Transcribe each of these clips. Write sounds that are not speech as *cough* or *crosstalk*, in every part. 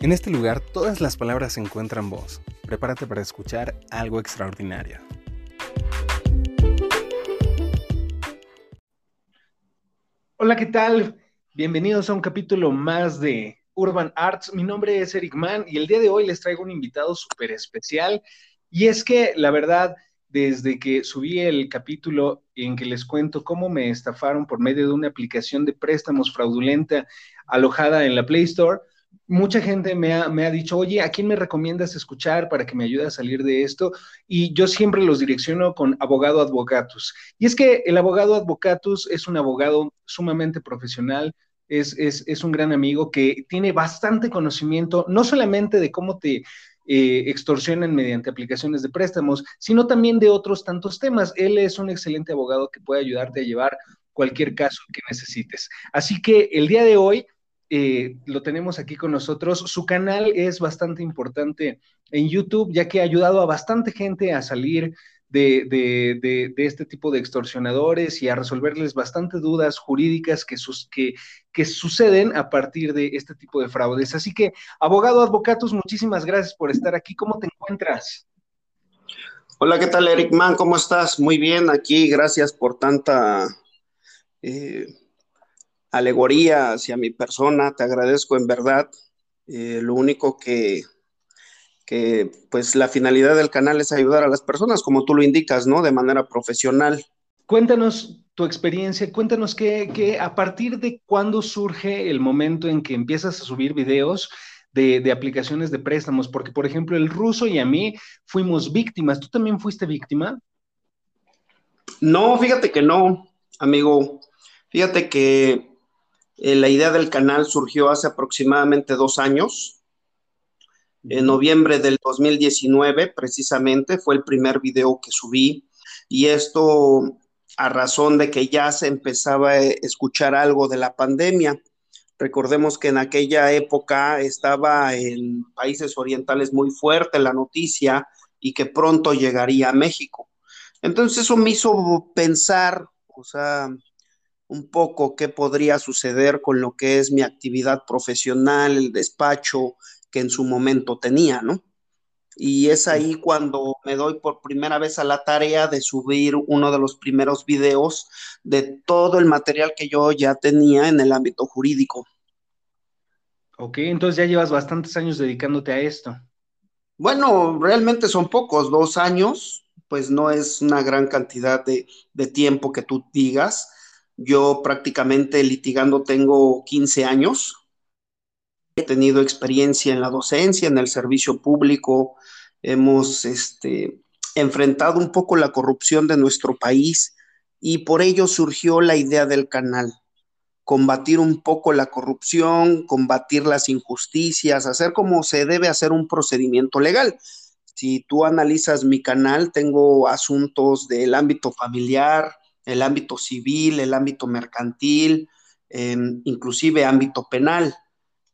En este lugar todas las palabras encuentran voz. Prepárate para escuchar algo extraordinario. Hola, ¿qué tal? Bienvenidos a un capítulo más de Urban Arts. Mi nombre es Eric Mann y el día de hoy les traigo un invitado súper especial. Y es que, la verdad, desde que subí el capítulo en que les cuento cómo me estafaron por medio de una aplicación de préstamos fraudulenta alojada en la Play Store, mucha gente me ha, dicho, oye, ¿a quién me recomiendas escuchar para que me ayude a salir de esto? Y yo siempre los direcciono con abogado advocatus. Y es que el abogado advocatus es un abogado sumamente profesional, es, es, un gran amigo que tiene bastante conocimiento, no solamente de cómo te eh, extorsionan mediante aplicaciones de préstamos, sino también de otros tantos temas. Él es un excelente abogado que puede ayudarte a llevar cualquier caso que necesites. Así que el día de hoy eh, lo tenemos aquí con nosotros. Su canal es bastante importante en YouTube, ya que ha ayudado a bastante gente a salir de, este tipo de extorsionadores y a resolverles bastantes dudas jurídicas que, suceden a partir de este tipo de fraudes. Así que, abogado Advocatus, muchísimas gracias por estar aquí. ¿Cómo te encuentras? Hola, ¿qué tal, Eric Mann? ¿Cómo estás? Muy bien, aquí, gracias por tanta... Eh, alegoría hacia mi persona, te agradezco en verdad. Eh, lo único que, que, pues la finalidad del canal es ayudar a las personas, como tú lo indicas, ¿no? De manera profesional. Cuéntanos tu experiencia, cuéntanos que, a partir de cuándo surge el momento en que empiezas a subir videos de, de, aplicaciones de préstamos, porque por ejemplo el ruso y a mí fuimos víctimas. ¿Tú también fuiste víctima? No, fíjate que no, amigo. Fíjate que eh, la idea del canal surgió hace aproximadamente dos años. En noviembre del 2019, precisamente, fue el primer video que subí. Y esto a razón de que ya se empezaba a escuchar algo de la pandemia. Recordemos que en aquella época estaba en países orientales muy fuerte la noticia y que pronto llegaría a México. Entonces eso me hizo pensar, o sea, un poco qué podría suceder con lo que es mi actividad profesional, el despacho que en su momento tenía, ¿no? Y es ahí cuando me doy por primera vez a la tarea de subir uno de los primeros videos de todo el material que yo ya tenía en el ámbito jurídico. Ok, entonces ya llevas bastantes años dedicándote a esto. Bueno, realmente son pocos, dos años, pues no es una gran cantidad de, de tiempo que tú digas yo prácticamente litigando tengo 15 años. He tenido experiencia en la docencia, en el servicio público. Hemos este, enfrentado un poco la corrupción de nuestro país y por ello surgió la idea del canal. Combatir un poco la corrupción, combatir las injusticias, hacer como se debe hacer un procedimiento legal. Si tú analizas mi canal, tengo asuntos del ámbito familiar, el ámbito civil, el ámbito mercantil, em, inclusive ámbito penal.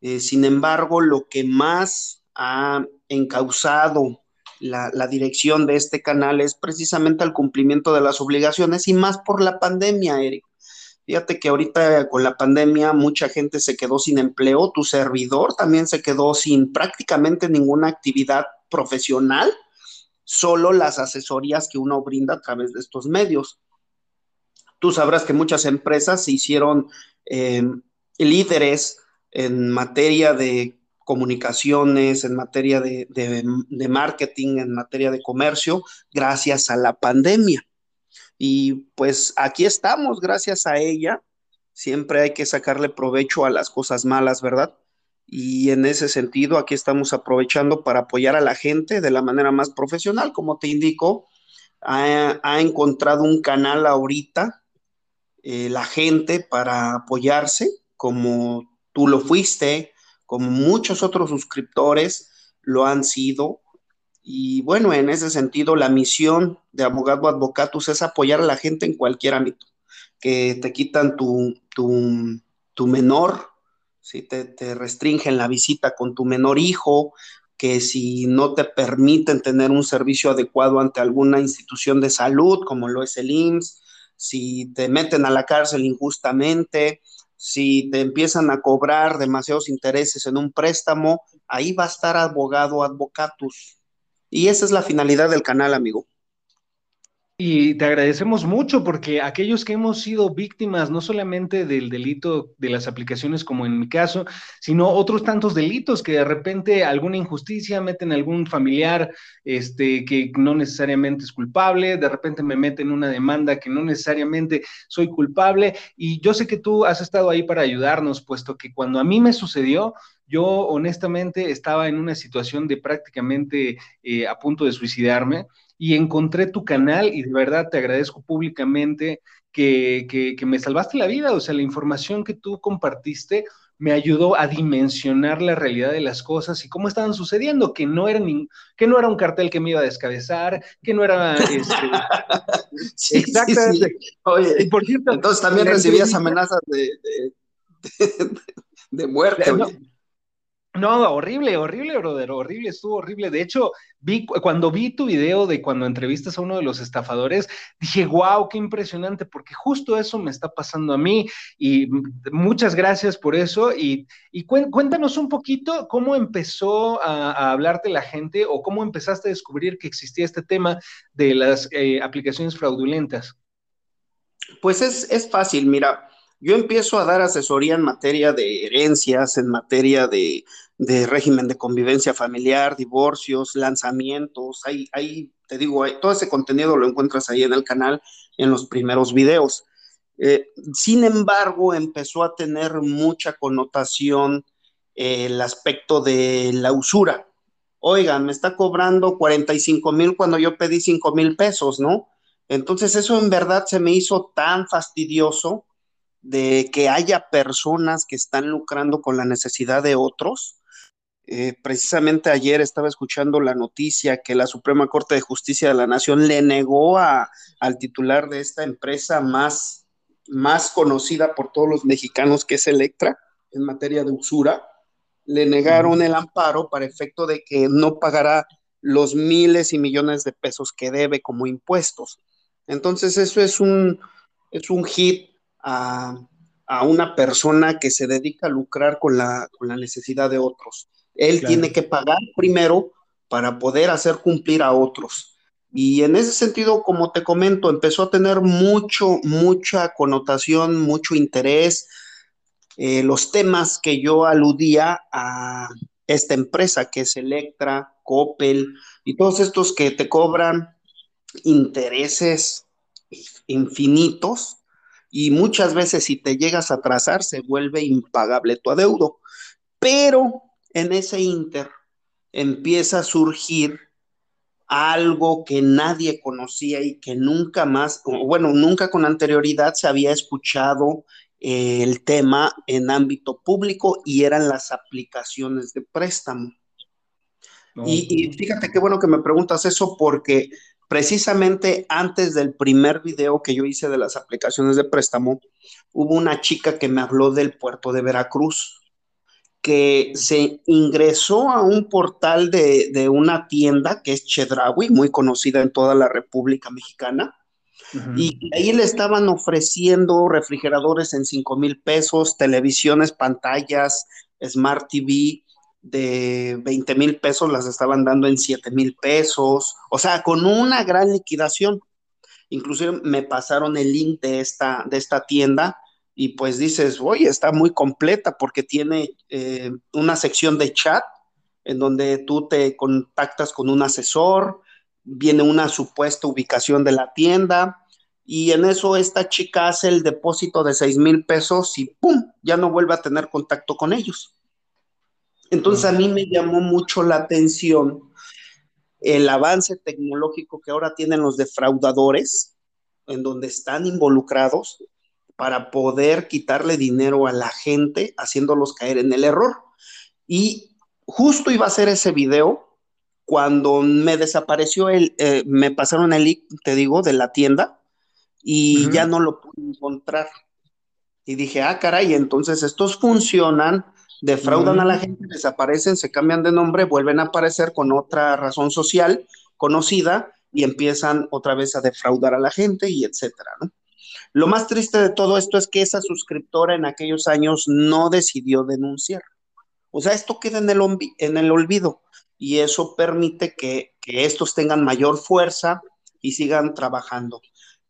Eh, sin embargo, lo que más ha encausado la, la, dirección de este canal es precisamente el cumplimiento de las obligaciones y más por la pandemia, Eric. Fíjate que ahorita con la pandemia mucha gente se quedó sin empleo, tu servidor también se quedó sin prácticamente ninguna actividad profesional, solo las asesorías que uno brinda a través de estos medios. Tú sabrás que muchas empresas se hicieron eh, líderes en materia de comunicaciones, en materia de, marketing, en materia de comercio, gracias a la pandemia. Y pues aquí estamos, gracias a ella. Siempre hay que sacarle provecho a las cosas malas, ¿verdad? Y en ese sentido, aquí estamos aprovechando para apoyar a la gente de la manera más profesional. Como te indico, ha, ha encontrado un canal ahorita eh, la gente para apoyarse, como tú lo fuiste, como muchos otros suscriptores lo han sido. Y bueno, en ese sentido, la misión de Abogado Advocatus es apoyar a la gente en cualquier ámbito, que te quitan tu, tu, menor, si te, te restringen la visita con tu menor hijo, que si no te permiten tener un servicio adecuado ante alguna institución de salud, como lo es el IMSS, si te meten a la cárcel injustamente, si te empiezan a cobrar demasiados intereses en un préstamo, ahí va a estar abogado advocatus. Y esa es la finalidad del canal, amigo. Y te agradecemos mucho porque aquellos que hemos sido víctimas no solamente del delito de las aplicaciones como en mi caso, sino otros tantos delitos que de repente alguna injusticia meten a algún familiar este, que no necesariamente es culpable, de repente me meten una demanda que no necesariamente soy culpable. Y yo sé que tú has estado ahí para ayudarnos, puesto que cuando a mí me sucedió, yo honestamente estaba en una situación de prácticamente eh, a punto de suicidarme y encontré tu canal y de verdad te agradezco públicamente que, que, me salvaste la vida. O sea, la información que tú compartiste me ayudó a dimensionar la realidad de las cosas y cómo estaban sucediendo, que no era, que no era un cartel que me iba a descabezar, que no era... *laughs* Este... sí, Exactamente. Oye, por cierto, entonces también recibías amenazas de, de, muerte. No, horrible, horrible, brother, horrible, estuvo horrible. De hecho, vi cuando vi tu video de cuando entrevistas a uno de los estafadores, dije, wow, qué impresionante, porque justo eso me está pasando a mí y muchas gracias por eso. Y, cuéntanos un poquito cómo empezó a, hablarte la gente o cómo empezaste a descubrir que existía este tema de las eh, aplicaciones fraudulentas. Pues es, es fácil, mira yo empiezo a dar asesoría en materia de herencias, en materia de, régimen de convivencia familiar, divorcios, lanzamientos. Ahí, ahí te digo, todo ese contenido lo encuentras ahí en el canal, en los primeros videos. Eh, sin embargo, empezó a tener mucha connotación eh, el aspecto de la usura. Oigan, me está cobrando 45 mil cuando yo pedí 5 mil pesos, ¿no? Entonces eso en verdad se me hizo tan fastidioso de que haya personas que están lucrando con la necesidad de otros. Eh, precisamente ayer estaba escuchando la noticia que la Suprema Corte de Justicia de la Nación le negó a, al titular de esta empresa más, más conocida por todos los mexicanos, que es Electra, en materia de usura, le negaron el amparo para efecto de que no pagará los miles y millones de pesos que debe como impuestos. Entonces, eso es un, es un hit a, una persona que se dedica a lucrar con la, necesidad de otros. Él tiene que pagar primero para poder hacer cumplir a otros. Y en ese sentido, como te comento, empezó a tener mucho, mucha connotación, mucho interés. Eh, los temas que yo aludía a esta empresa, que es Electra, Coppel, y todos estos que te cobran intereses infinitos y muchas veces si te llegas a atrasar se vuelve impagable tu adeudo. Pero en ese inter empieza a surgir algo que nadie conocía y que nunca más, bueno, nunca con anterioridad se había escuchado eh, el tema en ámbito público y eran las aplicaciones de préstamo. y, fíjate qué bueno que me preguntas eso porque Precisamente antes del primer video que yo hice de las aplicaciones de préstamo, hubo una chica que me habló del puerto de Veracruz, que se ingresó a un portal de, una tienda que es Chedraui, muy conocida en toda la República Mexicana, y ahí le estaban ofreciendo refrigeradores en 5 mil pesos, televisiones, pantallas, Smart TV, de 20 mil pesos las estaban dando en 7 mil pesos, o sea, con una gran liquidación. Inclusive me pasaron el link de esta, de esta tienda y pues dices, oye, está muy completa porque tiene eh, una sección de chat en donde tú te contactas con un asesor, viene una supuesta ubicación de la tienda y en eso esta chica hace el depósito de 6 mil pesos y ¡pum! ya no vuelve a tener contacto con ellos. Entonces a mí me llamó mucho la atención el avance tecnológico que ahora tienen los defraudadores, en donde están involucrados para poder quitarle dinero a la gente, haciéndolos caer en el error. Y justo iba a hacer ese video cuando me desapareció el, eh, me pasaron el link, te digo, de la tienda y ya no lo pude encontrar. Y dije, ah, caray, entonces estos funcionan defraudan a la gente, desaparecen, se cambian de nombre, vuelven a aparecer con otra razón social conocida y empiezan otra vez a defraudar a la gente y etcétera, ¿no? Lo más triste de todo esto es que esa suscriptora en aquellos años no decidió denunciar. O sea, esto queda en el, en el olvido y eso permite que, que estos tengan mayor fuerza y sigan trabajando.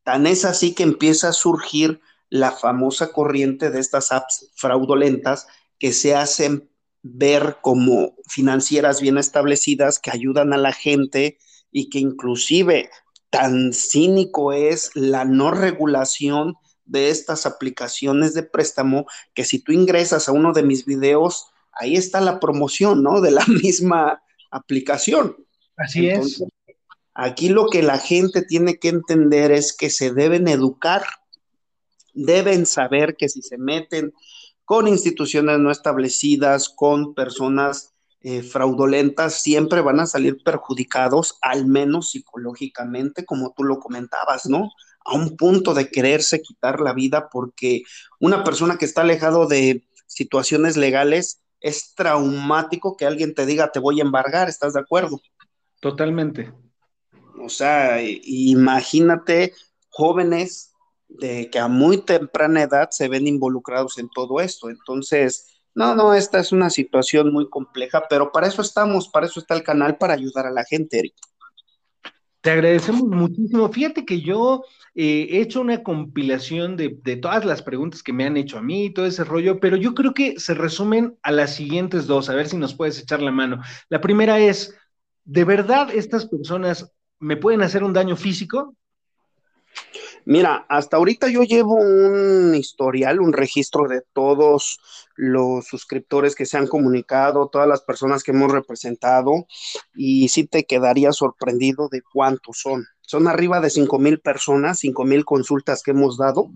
Tan es así que empieza a surgir la famosa corriente de estas apps fraudulentas que se hacen ver como financieras bien establecidas que ayudan a la gente y que inclusive tan cínico es la no regulación de estas aplicaciones de préstamo que si tú ingresas a uno de mis videos, ahí está la promoción, ¿no? De la *laughs* misma aplicación. Así es. Aquí lo que la gente tiene que entender es que se deben educar, deben saber que si se meten con instituciones no establecidas, con personas eh, fraudulentas, siempre van a salir perjudicados, al menos psicológicamente, como tú lo comentabas, ¿no? A un punto de quererse quitar la vida porque una persona que está alejado de situaciones legales es traumático que alguien te diga te voy a embargar, ¿estás de acuerdo? Totalmente. O sea, imagínate jóvenes de que a muy temprana edad se ven involucrados en todo esto. Entonces, no, no, esta es una situación muy compleja, pero para eso estamos, para eso está el canal, para ayudar a la gente, Eric. Te agradecemos muchísimo. Fíjate que yo eh, he hecho una compilación de, de, todas las preguntas que me han hecho a mí y todo ese rollo, pero yo creo que se resumen a las siguientes dos, a ver si nos puedes echar la mano. La primera es, ¿de verdad estas personas me pueden hacer un daño físico? Mira, hasta ahorita yo llevo un historial, un registro de todos los suscriptores que se han comunicado, todas las personas que hemos representado, y sí te quedaría sorprendido de cuántos son. Son arriba de cinco mil personas, cinco mil consultas que hemos dado,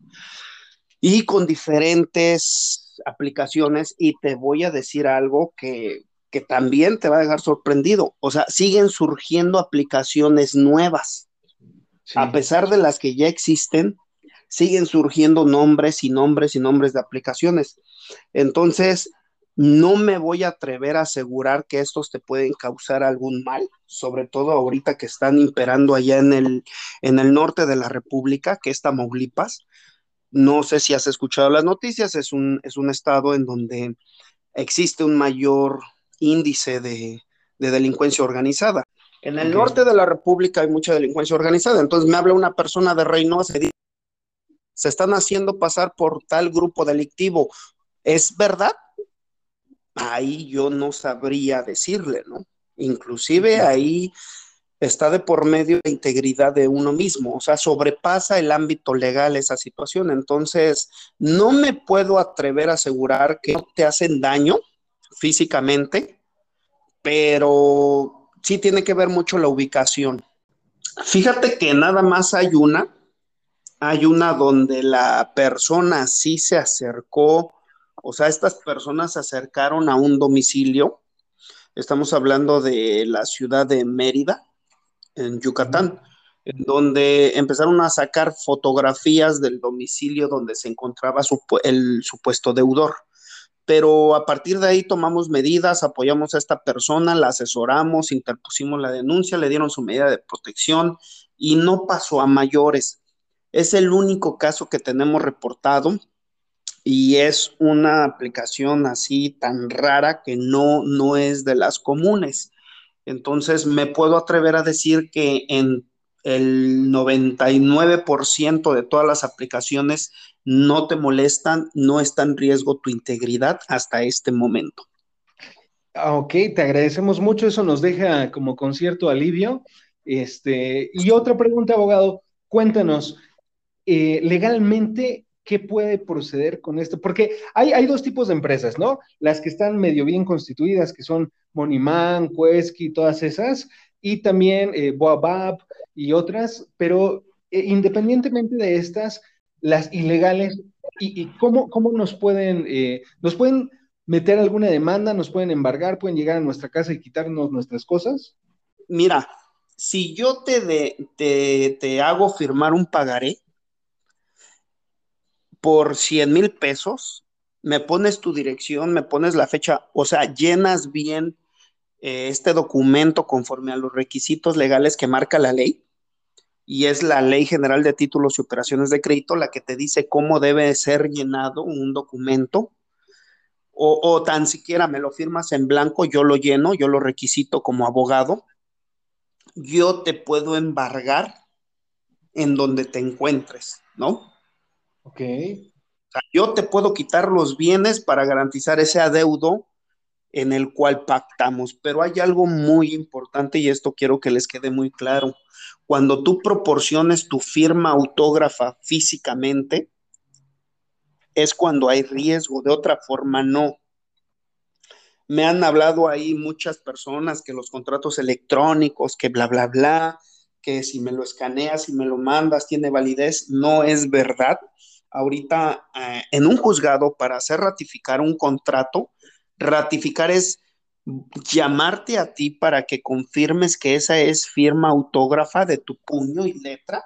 y con diferentes aplicaciones, y te voy a decir algo que, que también te va a dejar sorprendido. O sea, siguen surgiendo aplicaciones nuevas. A pesar de las que ya existen, siguen surgiendo nombres y nombres y nombres de aplicaciones. Entonces, no me voy a atrever a asegurar que estos te pueden causar algún mal, sobre todo ahorita que están imperando allá en el, en el norte de la República, que es Tamaulipas. No sé si has escuchado las noticias, es un, es un estado en donde existe un mayor índice de, delincuencia organizada. En el norte de la República hay mucha delincuencia organizada, entonces me habla una persona de Reynosa y dice, se están haciendo pasar por tal grupo delictivo. ¿Es verdad? Ahí yo no sabría decirle, ¿no? Inclusive ahí está de por medio la integridad de uno mismo, o sea, sobrepasa el ámbito legal esa situación. Entonces, no me puedo atrever a asegurar que no te hacen daño, físicamente, pero sí tiene que ver mucho la ubicación. Fíjate que nada más hay una, hay una donde la persona sí se acercó, o sea, estas personas se acercaron a un domicilio. Estamos hablando de la ciudad de Mérida, en Yucatán, en donde empezaron a sacar fotografías del domicilio donde se encontraba el supuesto deudor pero a partir de ahí tomamos medidas, apoyamos a esta persona, la asesoramos, interpusimos la denuncia, le dieron su medida de protección y no pasó a mayores. Es el único caso que tenemos reportado y es una aplicación así tan rara que no, no es de las comunes. Entonces me puedo atrever a decir que en el 99% de todas las aplicaciones no te molestan, no está en riesgo tu integridad hasta este momento. Ah, ok, te agradecemos mucho, eso nos deja como con cierto alivio. Este, y otra pregunta, abogado, cuéntanos, eh, legalmente, ¿qué puede proceder con esto? Porque hay, hay, dos tipos de empresas, ¿no? Las que están medio bien constituidas, que son Moniman, Quesky, todas esas, y también eh, Boabab y otras, pero eh, independientemente de estas, las ilegales y, cómo, cómo, nos pueden, eh, nos pueden meter alguna demanda, nos pueden embargar, pueden llegar a nuestra casa y quitarnos nuestras cosas. Mira, si yo te, de, te, te hago firmar un pagaré por 100 mil pesos, me pones tu dirección, me pones la fecha, o sea, llenas bien eh, este documento conforme a los requisitos legales que marca la ley, y es la Ley General de Títulos y Operaciones de Crédito la que te dice cómo debe ser llenado un documento o, o, tan siquiera me lo firmas en blanco, yo lo lleno, yo lo requisito como abogado, yo te puedo embargar en donde te encuentres, ¿no? Ok. O sea, yo te puedo quitar los bienes para garantizar ese adeudo en el cual pactamos, pero hay algo muy importante y esto quiero que les quede muy claro. Cuando tú proporciones tu firma autógrafa físicamente, es cuando hay riesgo, de otra forma no. Me han hablado ahí muchas personas que los contratos electrónicos, que bla, bla, bla, que si me lo escaneas y me lo mandas tiene validez, no es verdad. Ahorita eh, en un juzgado para hacer ratificar un contrato, ratificar es llamarte a ti para que confirmes que esa es firma autógrafa de tu puño y letra.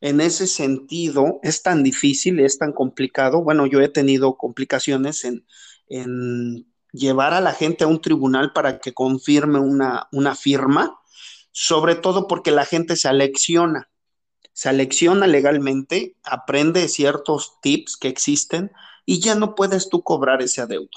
En ese sentido, es tan difícil, es tan complicado. Bueno, yo he tenido complicaciones en, en llevar a la gente a un tribunal para que confirme una, una firma, sobre todo porque la gente se alecciona, se alecciona legalmente, aprende ciertos tips que existen y ya no puedes tú cobrar ese adeudo.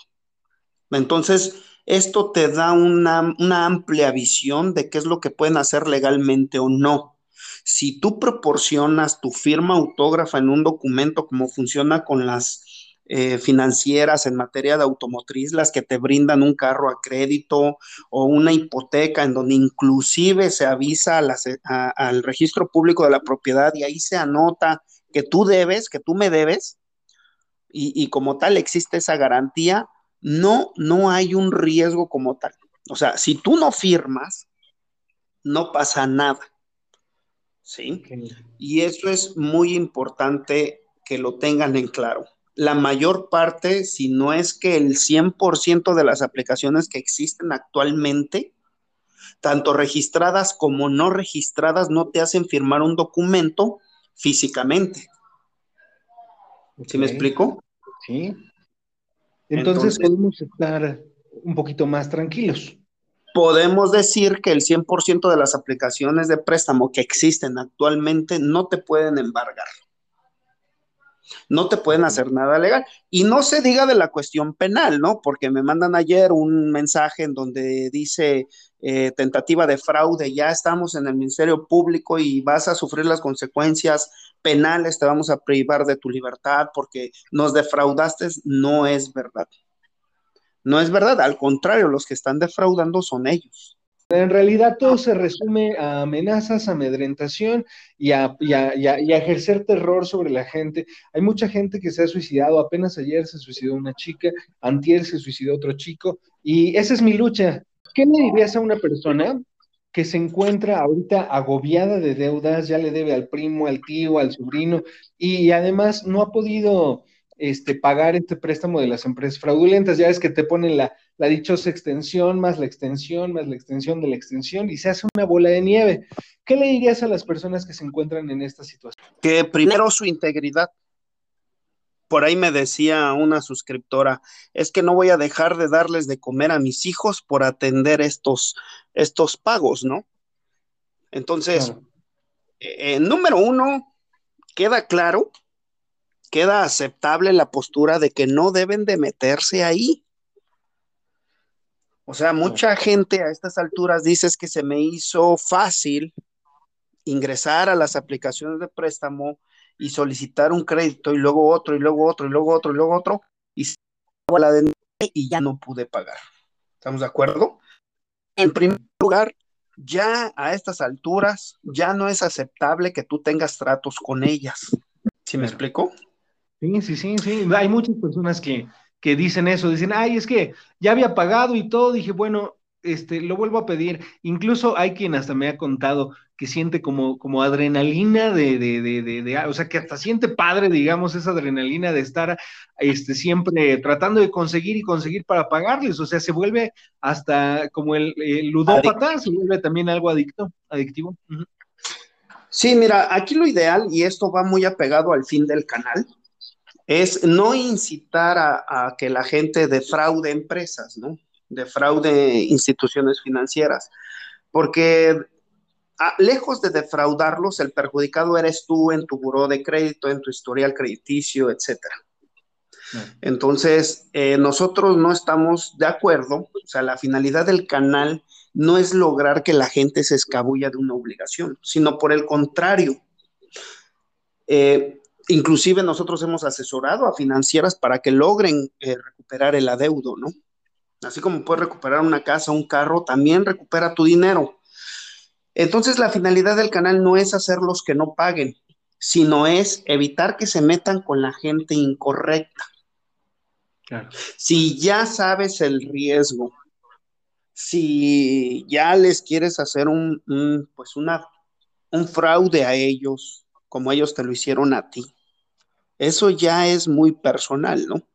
Entonces, esto te da una, amplia visión de qué es lo que pueden hacer legalmente o no. Si tú proporcionas tu firma autógrafa en un documento, como funciona con las eh, financieras en materia de automotriz, las que te brindan un carro a crédito o una hipoteca en donde inclusive se avisa al registro público de la propiedad y ahí se anota que tú debes, que tú me debes, y como tal existe esa garantía, no, no hay un riesgo como tal. O sea, si tú no firmas, no pasa nada. ¿Sí? Okay. Y eso es muy importante que lo tengan en claro. La mayor parte, si no es que el 100% de las aplicaciones que existen actualmente, tanto registradas como no registradas, no te hacen firmar un documento físicamente. Okay. ¿Sí me explico? Sí. Entonces, Entonces, podemos estar un poquito más tranquilos. Podemos decir que el 100% de las aplicaciones de préstamo que existen actualmente no te pueden embargar. No te pueden hacer nada legal. Y no se diga de la cuestión penal, ¿no? Porque me mandan ayer un mensaje en donde dice eh, tentativa de fraude, ya estamos en el Ministerio Público y vas a sufrir las consecuencias penales, te vamos a privar de tu libertad porque nos defraudaste, no es verdad. No es verdad, al contrario, los que están defraudando son ellos. En realidad todo se resume a amenazas, amedrentación y a, y, y, a, y a, ejercer terror sobre la gente. Hay mucha gente que se ha suicidado, apenas ayer se suicidó una chica, antier se suicidó otro chico, y esa es mi lucha. ¿Qué le dirías a una persona que se encuentra ahorita agobiada de deudas, ya le debe al primo, al tío, al sobrino, y además no ha podido este, pagar este préstamo de las empresas fraudulentas. Ya es que te ponen la, la dichosa extensión, más la extensión, más la extensión de la extensión, y se hace una bola de nieve. ¿Qué le dirías a las personas que se encuentran en esta situación? Que primero su integridad. Por ahí me decía una suscriptora, es que no voy a dejar de darles de comer a mis hijos por atender estos, estos pagos, ¿no? Entonces, claro. eh, número uno, queda claro, queda aceptable la postura de que no deben de meterse ahí. O sea, mucha claro. gente a estas alturas dice que se me hizo fácil ingresar a las aplicaciones de préstamo y solicitar un crédito y luego otro y luego otro y luego otro y luego otro y y ya no pude pagar. ¿Estamos de acuerdo? En primer lugar, ya a estas alturas ya no es aceptable que tú tengas tratos con ellas. ¿Sí me explico? Sí, sí, sí, sí. Hay muchas personas que, que dicen eso, dicen, ay, es que ya había pagado y todo, dije, bueno, este, lo vuelvo a pedir. Incluso hay quien hasta me ha contado que siente como, como adrenalina de, de, de, de, o sea, que hasta siente padre, digamos, esa adrenalina de estar este, siempre tratando de conseguir y conseguir para pagarles. O sea, se vuelve hasta como el, ludópata, se vuelve también algo adicto, adictivo. Sí, mira, aquí lo ideal, y esto va muy apegado al fin del canal, es no incitar a, a que la gente defraude empresas, ¿no? Defraude instituciones financieras, porque lejos de defraudarlos, el perjudicado eres tú en tu buró de crédito, en tu historial crediticio, etcétera. Entonces, eh, nosotros no estamos de acuerdo, o sea, la finalidad del canal no es lograr que la gente se escabulla de una obligación, sino por el contrario. Eh, inclusive nosotros hemos asesorado a financieras para que logren eh, recuperar el adeudo, ¿no? Así como puedes recuperar una casa, un carro, también recupera tu dinero. Entonces la finalidad del canal no es hacerlos que no paguen, sino es evitar que se metan con la gente incorrecta. Si ya sabes el riesgo, si ya les quieres hacer un, pues una, un fraude a ellos, como ellos te lo hicieron a ti, eso ya es muy personal, ¿no?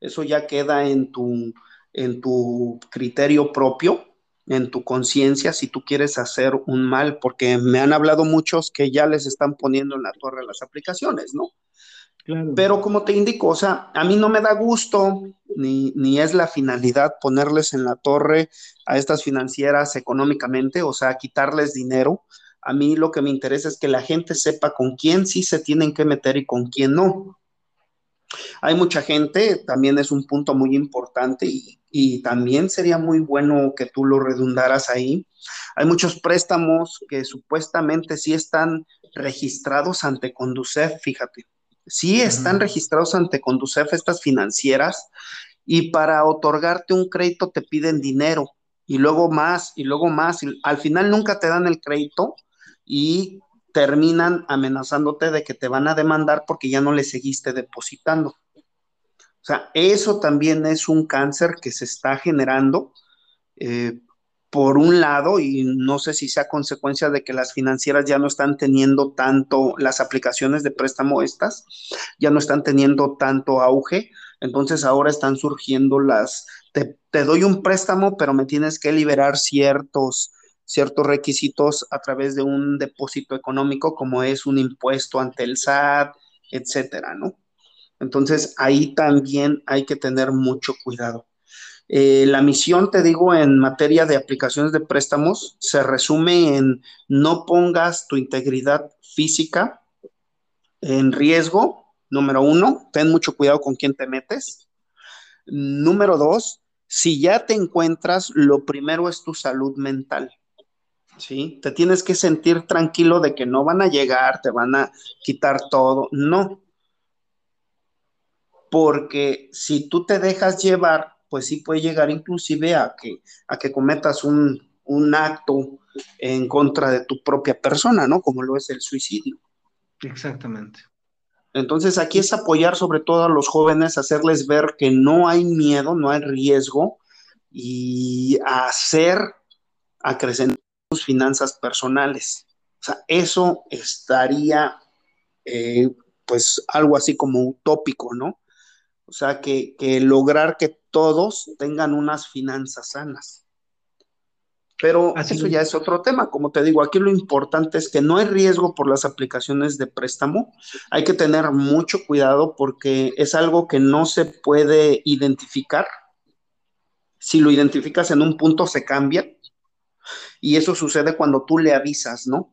Eso ya queda en tu, en tu criterio propio en tu conciencia si tú quieres hacer un mal, porque me han hablado muchos que ya les están poniendo en la torre las aplicaciones, ¿no? Pero como te indico, o sea, a mí no me da gusto, ni, ni es la finalidad ponerles en la torre a estas financieras económicamente, o sea, quitarles dinero. A mí lo que me interesa es que la gente sepa con quién sí se tienen que meter y con quién no. Hay mucha gente, también es un punto muy importante y, también sería muy bueno que tú lo redundaras ahí. Hay muchos préstamos que supuestamente sí están registrados ante Conducef, fíjate. Sí están registrados ante Conducef estas financieras y para otorgarte un crédito te piden dinero y luego más y luego más. Y al final nunca te dan el crédito y terminan amenazándote de que te van a demandar porque ya no le seguiste depositando. O sea, eso también es un cáncer que se está generando eh, por un lado, y no sé si sea consecuencia de que las financieras ya no están teniendo tanto, las aplicaciones de préstamo estas, ya no están teniendo tanto auge, entonces ahora están surgiendo las, te, te doy un préstamo, pero me tienes que liberar ciertos ciertos requisitos a través de un depósito económico como es un impuesto ante el SAT, etcétera, ¿no? Entonces ahí también hay que tener mucho cuidado. Eh, la misión, te digo, en materia de aplicaciones de préstamos se resume en no pongas tu integridad física en riesgo, número uno, ten mucho cuidado con quién te metes. Número dos, si ya te encuentras, lo primero es tu salud mental. ¿Sí? Te tienes que sentir tranquilo de que no van a llegar, te van a quitar todo, no. Porque si tú te dejas llevar, pues sí puede llegar inclusive a que, a que cometas un, acto en contra de tu propia persona, ¿no? Como lo es el suicidio. Exactamente. Entonces aquí es apoyar sobre todo a los jóvenes, hacerles ver que no hay miedo, no hay riesgo y hacer acrecentar finanzas personales. O sea, eso estaría, eh, pues, algo así como utópico, ¿no? O sea, que, lograr que todos tengan unas finanzas sanas. Pero eso ya es otro tema. Como te digo, aquí lo importante es que no hay riesgo por las aplicaciones de préstamo. Hay que tener mucho cuidado porque es algo que no se puede identificar. Si lo identificas en un punto, se cambia. Y eso sucede cuando tú le avisas, ¿no?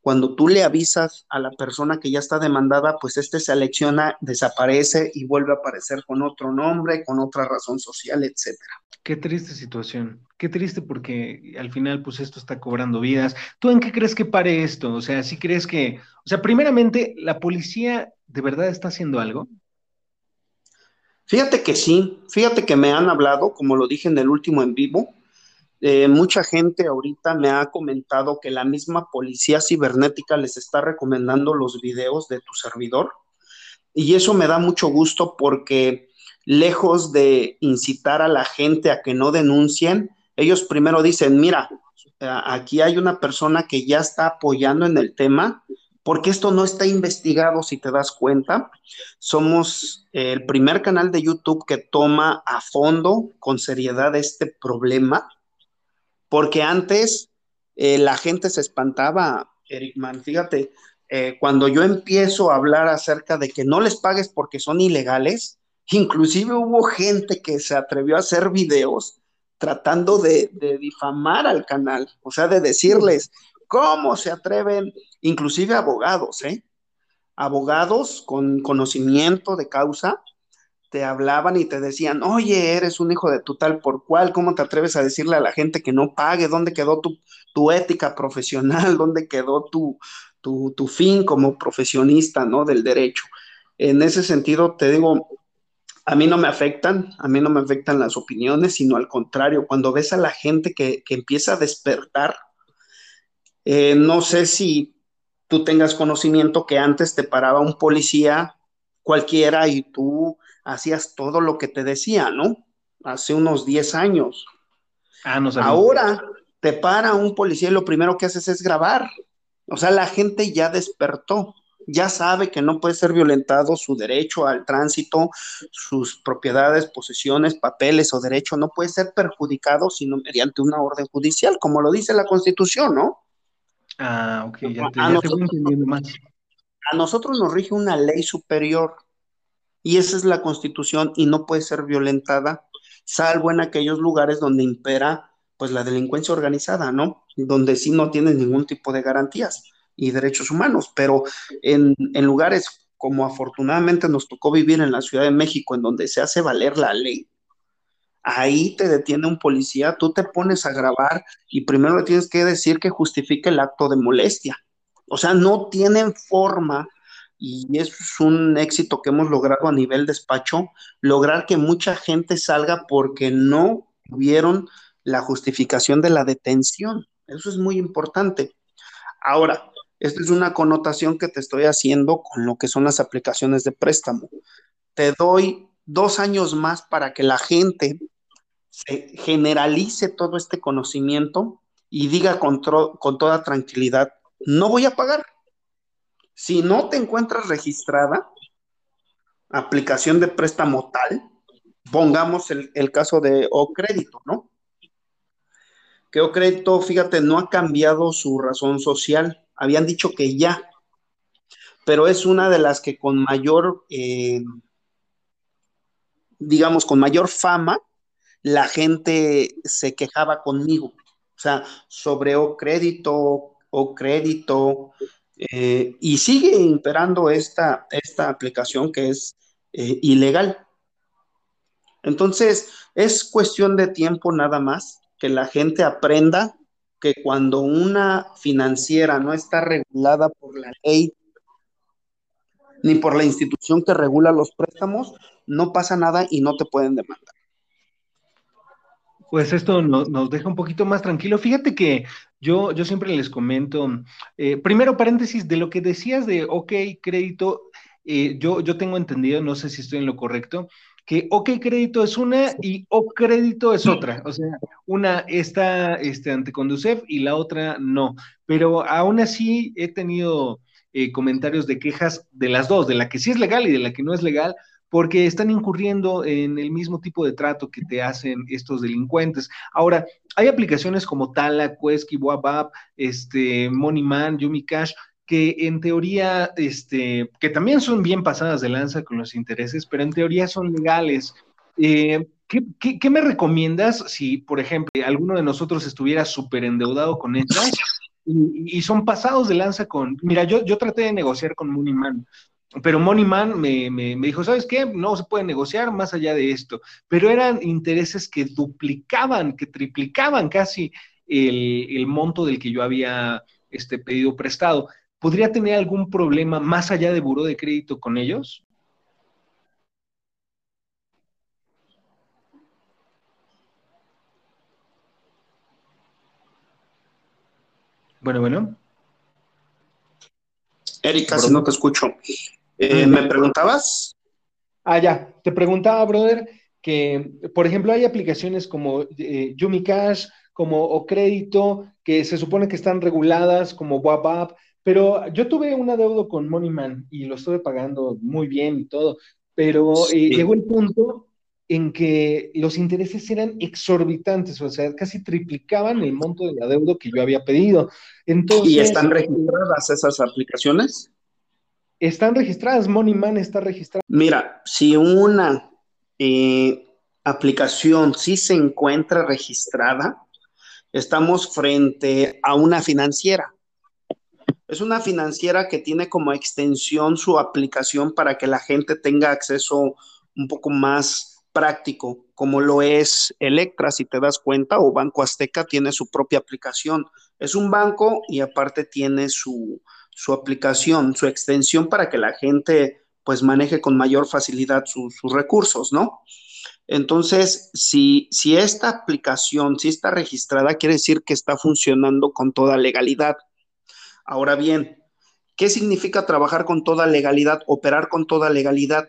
Cuando tú le avisas a la persona que ya está demandada, pues este se alecciona, desaparece y vuelve a aparecer con otro nombre, con otra razón social, etcétera. Qué triste situación, qué triste porque al final pues esto está cobrando vidas. ¿Tú en qué crees que pare esto? O sea, si crees que, o sea, primeramente, ¿la policía de verdad está haciendo algo? Fíjate que sí, fíjate que me han hablado, como lo dije en el último en vivo, eh, mucha gente ahorita me ha comentado que la misma policía cibernética les está recomendando los videos de tu servidor y eso me da mucho gusto porque lejos de incitar a la gente a que no denuncien, ellos primero dicen, mira, aquí hay una persona que ya está apoyando en el tema, porque esto no está investigado, si te das cuenta. Somos el primer canal de YouTube que toma a fondo, con seriedad, este problema porque antes eh, la gente se espantaba, Eric Man, fíjate, eh, cuando yo empiezo a hablar acerca de que no les pagues porque son ilegales, inclusive hubo gente que se atrevió a hacer videos tratando de, difamar al canal, o sea, de decirles, ¿Cómo se atreven? Inclusive abogados, ¿eh? Abogados con conocimiento de causa te hablaban y te decían, oye, eres un hijo de tu tal por cual, ¿cómo te atreves a decirle a la gente que no pague? ¿Dónde quedó tu, tu ética profesional? *laughs* ¿Dónde quedó tu, tu, tu fin como profesionista, ¿no? Del derecho. En ese sentido, te digo, a mí no me afectan, a mí no me afectan las opiniones, sino al contrario, cuando ves a la gente que, empieza a despertar, eh, no sé si tú tengas conocimiento que antes te paraba un policía cualquiera y tú hacías todo lo que te decía, ¿no? Hace unos 10 años. Ah, no Ahora te para un policía y lo primero que haces es grabar. O sea, la gente ya despertó ya sabe que no puede ser violentado su derecho al tránsito, sus propiedades, posesiones, papeles o derecho, no puede ser perjudicado sino mediante una orden judicial, como lo dice la Constitución, ¿no? Ah, ok, ya te, a, nosotros, más. a nosotros nos rige una ley superior y esa es la Constitución y no puede ser violentada, salvo en aquellos lugares donde impera pues la delincuencia organizada, ¿no? Donde sí no tienes ningún tipo de garantías y derechos humanos, pero en, lugares como afortunadamente nos tocó vivir en la Ciudad de México, en donde se hace valer la ley, ahí te detiene un policía, tú te pones a grabar y primero le tienes que decir que justifique el acto de molestia. O sea, no tienen forma, y es un éxito que hemos logrado a nivel despacho, lograr que mucha gente salga porque no tuvieron la justificación de la detención. Eso es muy importante. Ahora, esta es una connotación que te estoy haciendo con lo que son las aplicaciones de préstamo. Te doy dos años más para que la gente se generalice todo este conocimiento y diga con toda tranquilidad, no voy a pagar. Si no te encuentras registrada, aplicación de préstamo tal, pongamos el, el caso de O crédito, ¿no? Que O crédito, fíjate, no ha cambiado su razón social habían dicho que ya, pero es una de las que con mayor, eh, digamos, con mayor fama, la gente se quejaba conmigo. O sea, sobre o crédito, o crédito, eh, y sigue imperando esta, esta aplicación que es eh, ilegal. Entonces, es cuestión de tiempo nada más que la gente aprenda que cuando una financiera no está regulada por la ley ni por la institución que regula los préstamos, no pasa nada y no te pueden demandar. Pues esto nos deja un poquito más tranquilo. Fíjate que yo, yo siempre les comento, eh, primero paréntesis, de lo que decías de, ok, crédito, eh, yo, yo tengo entendido, no sé si estoy en lo correcto, que OK crédito es una y O crédito es otra. O sea, una está este, ante Conducef y la otra no. Pero aún así he tenido eh, comentarios de quejas de las dos, de la que sí es legal y de la que no es legal, porque están incurriendo en el mismo tipo de trato que te hacen estos delincuentes. Ahora, hay aplicaciones como Tala, Quesky, WhatsApp, este, Moneyman, Yumi Cash, que en teoría, este, que también son bien pasadas de lanza con los intereses, pero en teoría son legales. Eh, ¿qué, me recomiendas si, por ejemplo, alguno de nosotros estuviera súper endeudado con estas y, son pasados de lanza con, mira, yo, yo traté de negociar con Moneyman, pero Moneyman me, me, me, dijo, ¿sabes qué? No se puede negociar más allá de esto, pero eran intereses que duplicaban, que triplicaban casi el, el monto del que yo había este, pedido prestado. ¿podría tener algún problema más allá de buro de crédito con ellos? Bueno, bueno. Erika, si no te escucho. Eh, ¿Me preguntabas? Ah, ya. Te preguntaba, brother, que, por ejemplo, hay aplicaciones como eh, Yumi Cash, como O Crédito, que se supone que están reguladas, como WAPAP, pero yo tuve un adeudo con Moneyman y lo estuve pagando muy bien y todo, pero eh, llegó el punto en que los intereses eran exorbitantes, o sea, casi triplicaban el monto del adeudo que yo había pedido. Entonces, ¿Y están registradas esas aplicaciones? Están registradas, Moneyman está registrada. Mira, si una eh, aplicación sí se encuentra registrada, estamos frente a una financiera Es una financiera que tiene como extensión su aplicación para que la gente tenga acceso un poco más práctico, como lo es Electra, si te das cuenta, o Banco Azteca tiene su propia aplicación. Es un banco y aparte tiene su, su aplicación, su extensión para que la gente pues maneje con mayor facilidad sus recursos, ¿no? Entonces, si, si esta aplicación, si está registrada, quiere decir que está funcionando con toda legalidad. Ahora bien, ¿qué significa trabajar con toda legalidad, operar con toda legalidad?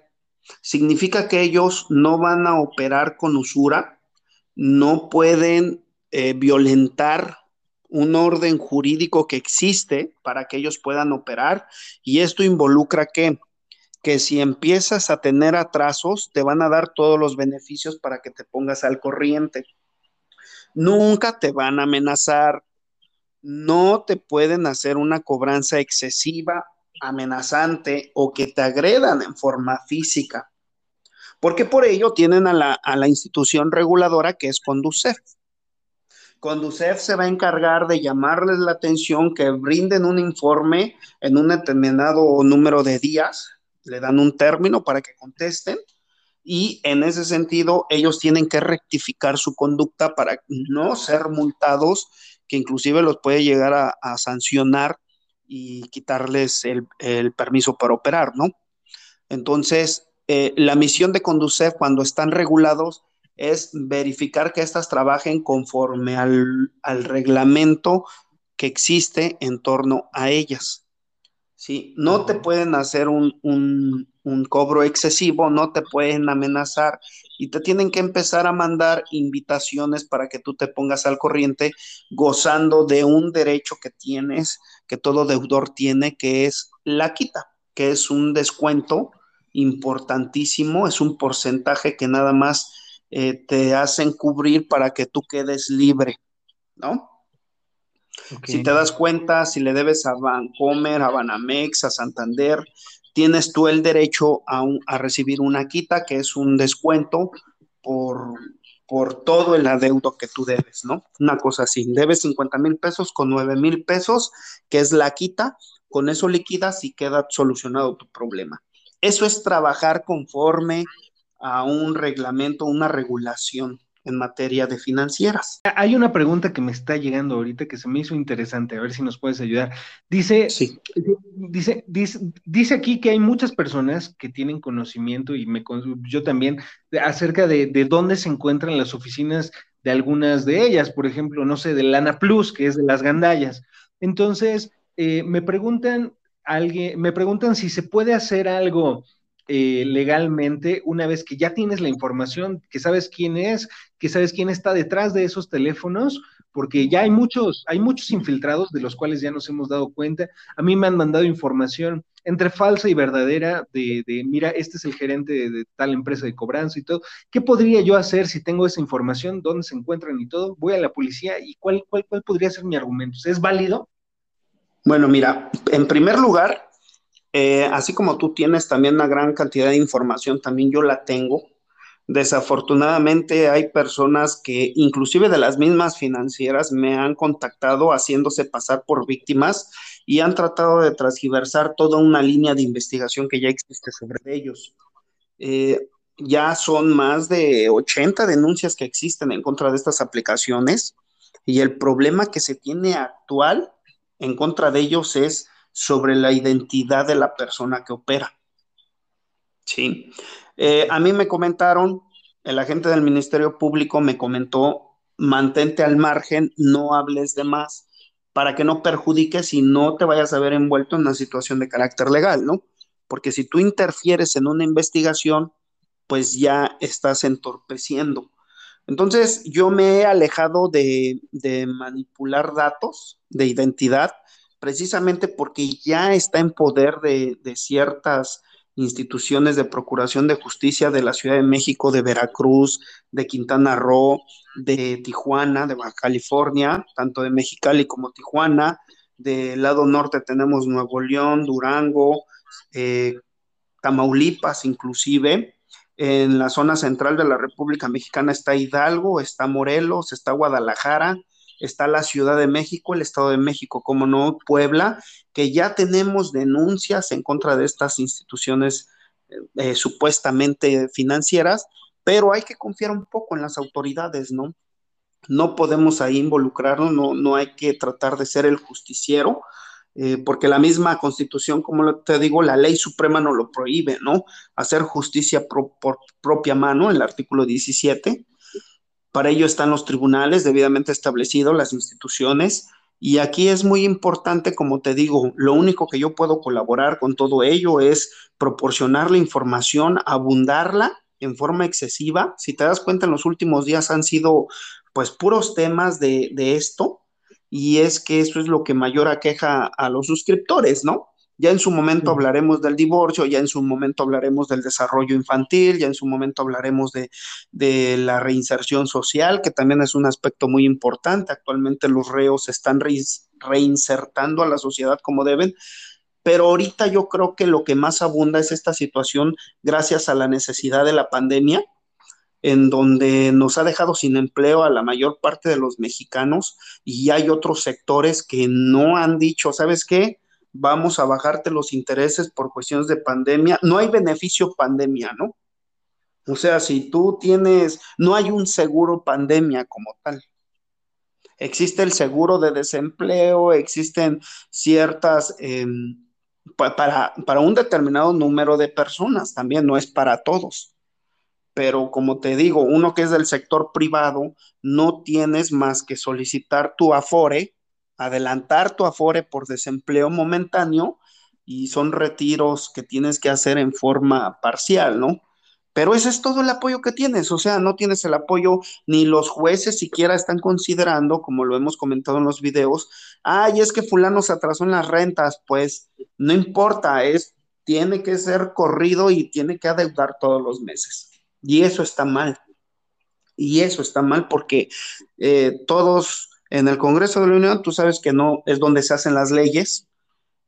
Significa que ellos no van a operar con usura, no pueden eh, violentar un orden jurídico que existe para que ellos puedan operar y esto involucra que que si empiezas a tener atrasos, te van a dar todos los beneficios para que te pongas al corriente. Nunca te van a amenazar, no te pueden hacer una cobranza excesiva, amenazante o que te agredan en forma física, porque por ello tienen a la, a la institución reguladora que es Conducef. Conducef se va a encargar de llamarles la atención, que brinden un informe en un determinado número de días le dan un término para que contesten y en ese sentido ellos tienen que rectificar su conducta para no ser multados, que inclusive los puede llegar a, sancionar y quitarles el, permiso para operar, ¿no? Entonces, eh, la misión de Conducef cuando están regulados es verificar que éstas trabajen conforme al, al reglamento que existe en torno a ellas. ¿sí? No te pueden hacer un, cobro excesivo, no te pueden amenazar y te tienen que empezar a mandar invitaciones para que tú te pongas al corriente gozando de un derecho que tienes, que todo deudor tiene, que es la quita, que es un descuento importantísimo, es un porcentaje que nada más eh, te hacen cubrir para que tú quedes libre, ¿no? Si te das cuenta, si le debes a Bancomer, a Banamex, a Santander, tienes tú el derecho a, recibir una quita, que es un descuento por, por todo el adeudo que tú debes, ¿no? Una cosa así, debes 50 mil pesos con 9 mil pesos, que es la quita, con eso liquidas y queda solucionado tu problema. Eso es trabajar conforme a un reglamento, una regulación en materia de financieras. Hay una pregunta que me está llegando ahorita que se me hizo interesante, a ver si nos puedes ayudar. Dice, dice, dice, dice aquí que hay muchas personas que tienen conocimiento y me, yo también acerca de, de dónde se encuentran las oficinas de algunas de ellas, por ejemplo, no sé, de Lana Plus, que es de las gandallas. Entonces, eh, me preguntan alguien, me preguntan si se puede hacer algo eh, legalmente una vez que ya tienes la información, que sabes quién es, que sabes quién está detrás de esos teléfonos, porque ya hay muchos, hay muchos infiltrados de los cuales ya nos hemos dado cuenta. A mí me han mandado información entre falsa y verdadera de, mira, este es el gerente de, tal empresa de cobranza y todo. ¿Qué podría yo hacer si tengo esa información? ¿Dónde se encuentran y todo? Voy a la policía y cuál, cuál, cuál podría ser mi argumento? ¿Es válido? Bueno, mira, en primer lugar, eh, así como tú tienes también una gran cantidad de información, también yo la tengo. Desafortunadamente hay personas que inclusive de las mismas financieras me han contactado haciéndose pasar por víctimas y han tratado de transgiversar toda una línea de investigación que ya existe sobre ellos. Eh, ya son más de 80 denuncias que existen en contra de estas aplicaciones y el problema que se tiene actual en contra de ellos es sobre la identidad de la persona que opera. Sí. Eh, a mí me comentaron, el agente del Ministerio Público me comentó, mantente al margen, no hables de más, para que no perjudiques y no te vayas a ver envuelto en una situación de carácter legal, ¿no? Porque si tú interfieres en una investigación, pues ya estás entorpeciendo. Entonces, yo me he alejado de, de manipular datos de identidad precisamente porque ya está en poder de, ciertas instituciones de procuración de justicia de la Ciudad de México, de Veracruz, de Quintana Roo, de Tijuana, de Baja California, tanto de Mexicali como Tijuana. Del lado norte tenemos Nuevo León, Durango, eh, Tamaulipas inclusive. En la zona central de la República Mexicana está Hidalgo, está Morelos, está Guadalajara, está la Ciudad de México, el Estado de México, como no, Puebla, que ya tenemos denuncias en contra de estas instituciones eh, supuestamente financieras, pero hay que confiar un poco en las autoridades, ¿no? No podemos ahí involucrarnos, no, no hay que tratar de ser el justiciero, eh, porque la misma constitución, como te digo, la ley suprema no lo prohíbe, ¿no? Hacer justicia por propia mano, el artículo 17. Para ello están los tribunales debidamente establecidos, las instituciones, y aquí es muy importante, como te digo, lo único que yo puedo colaborar con todo ello es proporcionar la información, abundarla en forma excesiva. Si te das cuenta, en los últimos días han sido pues puros temas de, de esto, y es que eso es lo que mayor aqueja a los suscriptores, ¿no? Ya en su momento hablaremos del divorcio, ya en su momento hablaremos del desarrollo infantil, ya en su momento hablaremos de, la reinserción social, que también es un aspecto muy importante. Actualmente los reos se están reinsertando a la sociedad como deben, pero ahorita yo creo que lo que más abunda es esta situación gracias a la necesidad de la pandemia, en donde nos ha dejado sin empleo a la mayor parte de los mexicanos y hay otros sectores que no han dicho, ¿sabes qué? Vamos a bajarte los intereses por cuestiones de pandemia. No hay beneficio pandemia, ¿no? O sea, si tú tienes, no hay un seguro pandemia como tal. Existe el seguro de desempleo, existen ciertas, em, para, para un determinado número de personas, también no es para todos. Pero como te digo, uno que es del sector privado, no tienes más que solicitar tu afore, adelantar tu afore por desempleo momentáneo y son retiros que tienes que hacer en forma parcial, ¿no? Pero ese es todo el apoyo que tienes, o sea, no tienes el apoyo, ni los jueces siquiera están considerando, como lo hemos comentado en los videos, ay, es que fulano se atrasó en las rentas, pues no importa, es, tiene que ser corrido y tiene que adeudar todos los meses. Y eso está mal. Y eso está mal porque eh, todos en el Congreso de la Unión, tú sabes que no es donde se hacen las leyes.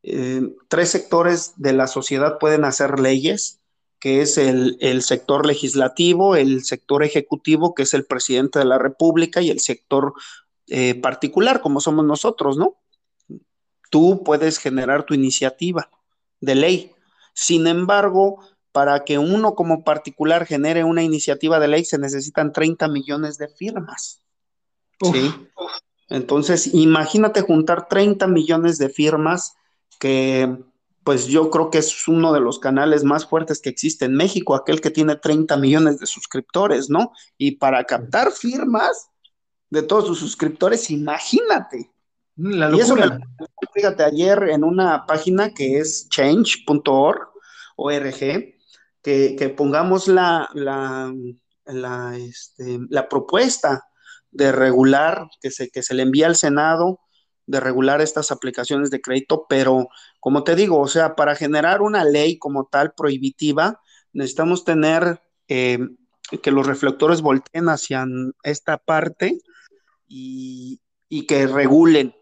Eh, tres sectores de la sociedad pueden hacer leyes, que es el, sector legislativo, el sector ejecutivo, que es el presidente de la República, y el sector eh, particular, como somos nosotros, ¿no? Tú puedes generar tu iniciativa de ley. Sin embargo, para que uno como particular genere una iniciativa de ley se necesitan 30 millones de firmas. ¿sí? Entonces, imagínate juntar 30 millones de firmas, que pues yo creo que es uno de los canales más fuertes que existe en México, aquel que tiene 30 millones de suscriptores, ¿no? Y para captar firmas de todos sus suscriptores, imagínate. La locura. fíjate, ayer en una página que es change.org, ORG, que, que pongamos la, la, la, este, la propuesta de regular, que se, que se le envía al Senado, de regular estas aplicaciones de crédito, pero como te digo, o sea, para generar una ley como tal prohibitiva, necesitamos tener eh, que los reflectores volteen hacia esta parte y, y que regulen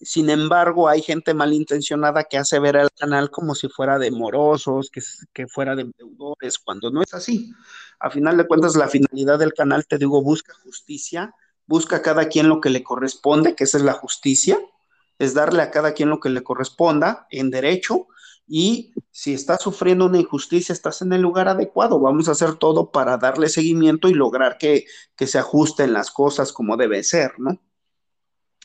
sin embargo, hay gente malintencionada que hace ver al canal como si fuera de morosos, que, que fuera de deudores, cuando no es así. A final de cuentas, la finalidad del canal, te digo, busca justicia, busca a cada quien lo que le corresponde, que esa es la justicia, es darle a cada quien lo que le corresponda en derecho y si estás sufriendo una injusticia, estás en el lugar adecuado. Vamos a hacer todo para darle seguimiento y lograr que, que se ajusten las cosas como debe ser, ¿no?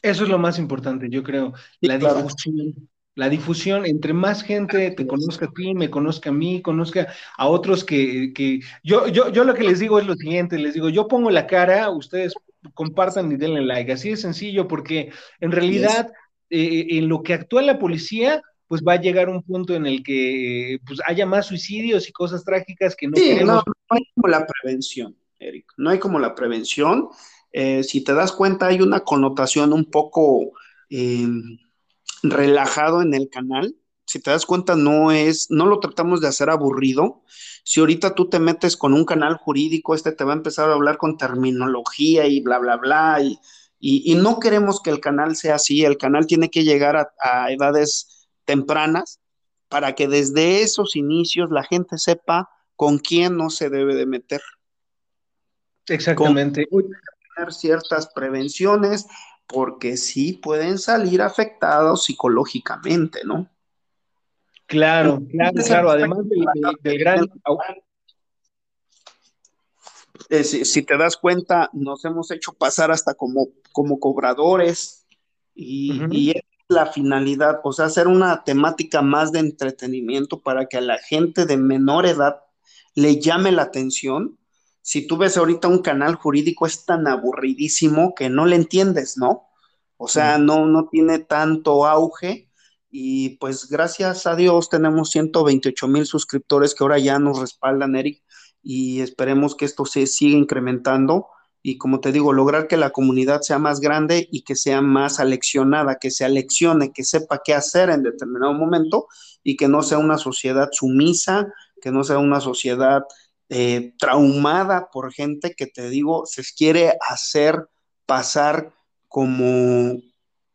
Eso es lo más importante, yo creo. La difusión. La difusión, entre más gente te conozca a ti, me conozca a mí, conozca a otros que, que yo, yo, yo lo que les digo es lo siguiente, les digo, yo pongo la cara, ustedes compartan y denle like, así de sencillo, porque en realidad eh, en lo que actúa la policía, pues va a llegar un punto en el que pues haya más suicidios y cosas trágicas que no queremos. No, no hay como la prevención, Eric, no hay como la prevención eh, si te das cuenta, hay una connotación un poco eh, relajado en el canal. Si te das cuenta, no es, no lo tratamos de hacer aburrido. Si ahorita tú te metes con un canal jurídico, este te va a empezar a hablar con terminología y bla, bla, bla. Y, no queremos que el canal sea así. El canal tiene que llegar a, edades tempranas para que desde esos inicios la gente sepa con quién no se debe de meter. Exactamente ciertas prevenciones, porque sí pueden salir afectados psicológicamente, ¿no? Claro, claro, claro, además del, gran... Eh, si, te das cuenta, nos hemos hecho pasar hasta como, como cobradores y, es la finalidad, o sea, hacer una temática más de entretenimiento para que a la gente de menor edad le llame la atención. Si tú ves ahorita un canal jurídico es tan aburridísimo que no le entiendes, ¿no? O sea, no, no tiene tanto auge y pues gracias a Dios tenemos 128 mil suscriptores que ahora ya nos respaldan, Eric, y esperemos que esto se siga incrementando y como te digo, lograr que la comunidad sea más grande y que sea más aleccionada, que se aleccione, que sepa qué hacer en determinado momento y que no sea una sociedad sumisa, que no sea una sociedad eh, traumada por gente que te digo, se quiere hacer pasar como,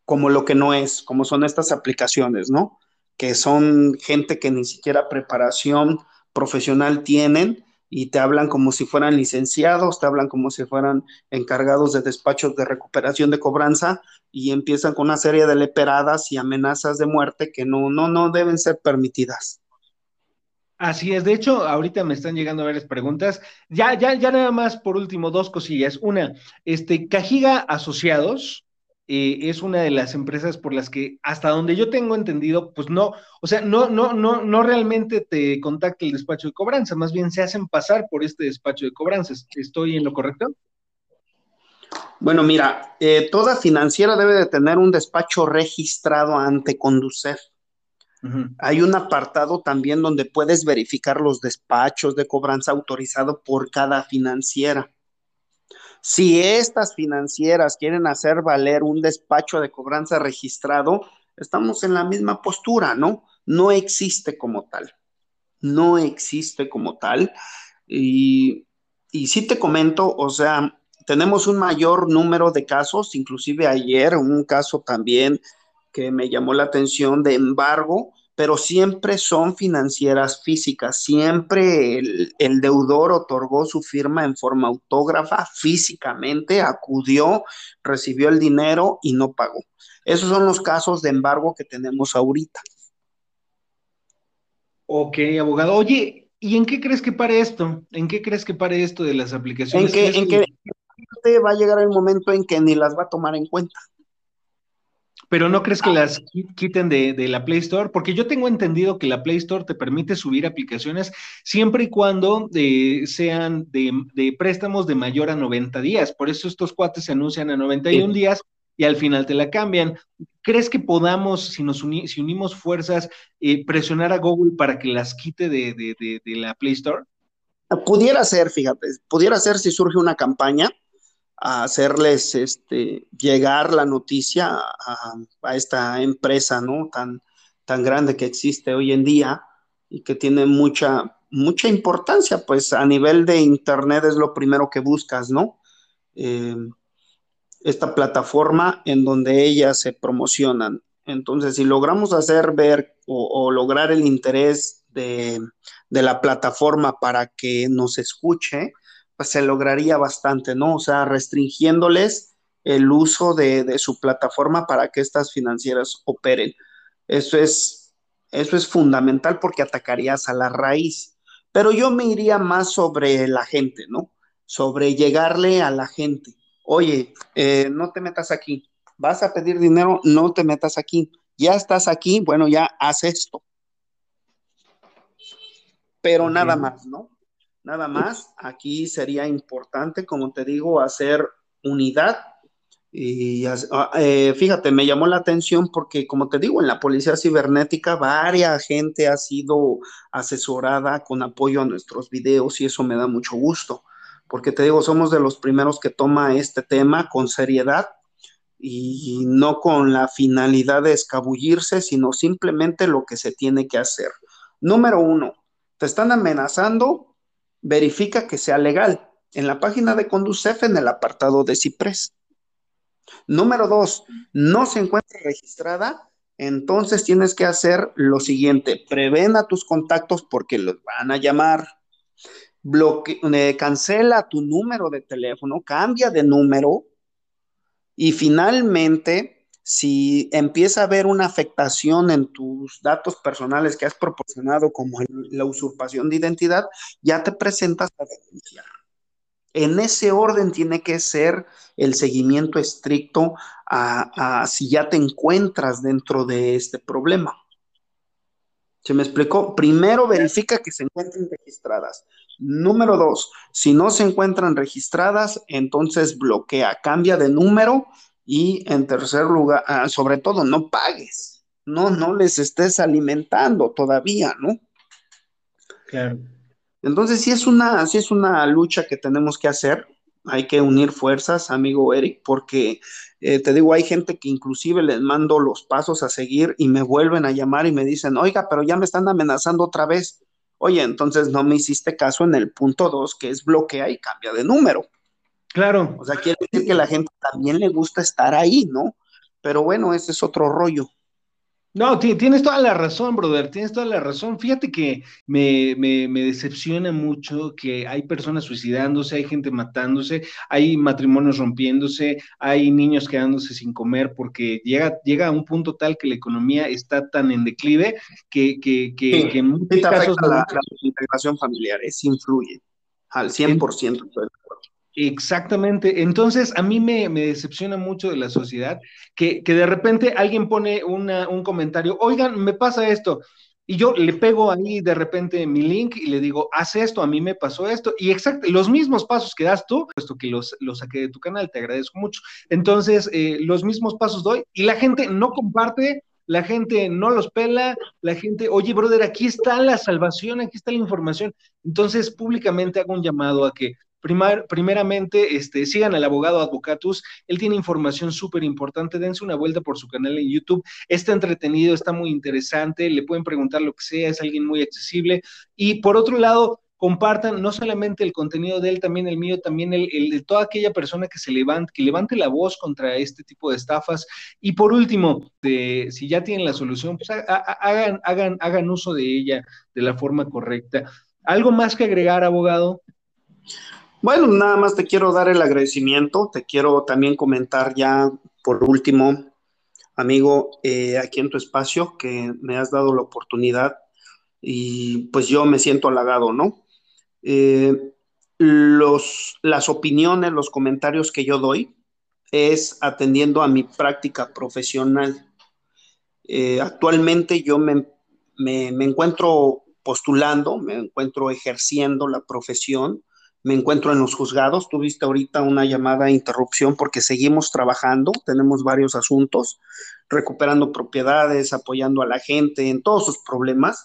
como lo que no es, como son estas aplicaciones, ¿no? Que son gente que ni siquiera preparación profesional tienen y te hablan como si fueran licenciados, te hablan como si fueran encargados de despachos de recuperación de cobranza y empiezan con una serie de leperadas y amenazas de muerte que no, no, no deben ser permitidas. Así es, de hecho, ahorita me están llegando varias preguntas. Ya, ya, ya nada más por último, dos cosillas. Una, este, Cajiga Asociados eh, es una de las empresas por las que, hasta donde yo tengo entendido, pues no, o sea, no, no, no, no realmente te contacta el despacho de cobranza, más bien se hacen pasar por este despacho de cobranzas. ¿Estoy en lo correcto? Bueno, mira, eh, toda financiera debe de tener un despacho registrado ante Conducef. Hay un apartado también donde puedes verificar los despachos de cobranza autorizado por cada financiera. Si estas financieras quieren hacer valer un despacho de cobranza registrado, estamos en la misma postura, ¿no? No existe como tal. No existe como tal. Y, y sí te comento, o sea, tenemos un mayor número de casos, inclusive ayer un caso también que me llamó la atención de embargo, pero siempre son financieras físicas, siempre el, deudor otorgó su firma en forma autógrafa, físicamente acudió, recibió el dinero y no pagó. Esos son los casos de embargo que tenemos ahorita. Ok, abogado. Oye, ¿y en qué crees que pare esto? ¿En qué crees que pare esto de las aplicaciones? En que, en va a llegar el momento en que ni las va a tomar en cuenta pero ¿no crees que las quiten de, la Play Store? Porque yo tengo entendido que la Play Store te permite subir aplicaciones siempre y cuando eh, sean de, préstamos de mayor a 90 días. Por eso estos cuates se anuncian a 91 días y al final te la cambian. ¿Crees que podamos, si nos si unimos fuerzas, eh, presionar a Google para que las quite de, de la Play Store? Pudiera ser, fíjate, pudiera ser si surge una campaña a hacerles este, llegar la noticia a, esta empresa, ¿no? Tan, grande que existe hoy en día y que tiene mucha, importancia, pues a nivel de Internet es lo primero que buscas, ¿no? Eh, esta plataforma en donde ellas se promocionan. Entonces, si logramos hacer ver o, lograr el interés de, la plataforma para que nos escuche, pues se lograría bastante, ¿no? O sea, restringiéndoles el uso de, su plataforma para que estas financieras operen. Eso es, eso es fundamental porque atacarías a la raíz. Pero yo me iría más sobre la gente, ¿no? Sobre llegarle a la gente. Oye, eh, no te metas aquí. Vas a pedir dinero, no te metas aquí. Ya estás aquí, bueno, ya haz esto. Pero nada más, ¿no? Nada más, aquí sería importante, como te digo, hacer unidad. Y ah, eh, fíjate, me llamó la atención porque, como te digo, en la policía cibernética, varias gente ha sido asesorada con apoyo a nuestros videos y eso me da mucho gusto, porque te digo, somos de los primeros que toma este tema con seriedad y no con la finalidad de escabullirse, sino simplemente lo que se tiene que hacer. Número uno, te están amenazando, verifica que sea legal en la página de Conducef en el apartado de Ciprés. Número dos, no se encuentra registrada, entonces tienes que hacer lo siguiente, prevén a tus contactos porque los van a llamar, bloque, eh, cancela tu número de teléfono, cambia de número Y finalmente, si empieza a haber una afectación en tus datos personales que has proporcionado, como la usurpación de identidad, ya te presentas a denunciar. En ese orden tiene que ser el seguimiento estricto a, si ya te encuentras dentro de este problema. ¿Se me explicó? Primero verifica que se encuentren registradas. Número dos, si no se encuentran registradas, entonces bloquea, cambia de número y en tercer lugar, ah, sobre todo, no pagues. No, no les estés alimentando todavía, ¿no? Claro. Entonces, sí es una, sí es una lucha que tenemos que hacer. Hay que unir fuerzas, amigo Eric, porque eh, te digo, hay gente que inclusive les mando los pasos a seguir y me vuelven a llamar y me dicen, oiga, pero ya me están amenazando otra vez. Oye, entonces no me hiciste caso en el punto dos, que es bloquea y cambia de número. Claro. O sea, quiere decir que la gente también le gusta estar ahí, ¿no? Pero bueno, ese es otro rollo. No, tienes toda la razón, brother, tienes toda la razón. Fíjate que me, me, me, decepciona mucho que hay personas suicidándose, hay gente matándose, hay matrimonios rompiéndose, hay niños quedándose sin comer porque llega, llega a un punto tal que la economía está tan en declive que, que, que, en muchos casos... La, la, integración familiar, es influye al 100%. Exactamente. Entonces, a mí me, decepciona mucho de la sociedad que, de repente alguien pone un comentario, oigan, me pasa esto. Y yo le pego ahí de repente mi link y le digo, haz esto, a mí me pasó esto. Y exacto, los mismos pasos que das tú, puesto que los, los saqué de tu canal, te agradezco mucho. Entonces, eh, los mismos pasos doy y la gente no comparte, la gente no los pela, la gente, oye, brother, aquí está la salvación, aquí está la información. Entonces, públicamente hago un llamado a que primeramente, este, sigan al abogado Advocatus, él tiene información súper importante, dense una vuelta por su canal en YouTube, está entretenido, está muy interesante, le pueden preguntar lo que sea, es alguien muy accesible. Y por otro lado, compartan no solamente el contenido de él, también el mío, también el, de toda aquella persona que se levante, que levante la voz contra este tipo de estafas. Y por último, si ya tienen la solución, pues hagan, hagan, hagan uso de ella de la forma correcta. ¿Algo más que agregar, abogado? Bueno, nada más te quiero dar el agradecimiento, te quiero también comentar ya por último, amigo, eh, aquí en tu espacio, que me has dado la oportunidad y pues yo me siento halagado, ¿no? Eh, los, las opiniones, los comentarios que yo doy es atendiendo a mi práctica profesional. Eh, actualmente yo me, me, me encuentro postulando, me encuentro ejerciendo la profesión me encuentro en los juzgados. Tuviste ahorita una llamada de interrupción porque seguimos trabajando, tenemos varios asuntos, recuperando propiedades, apoyando a la gente en todos sus problemas.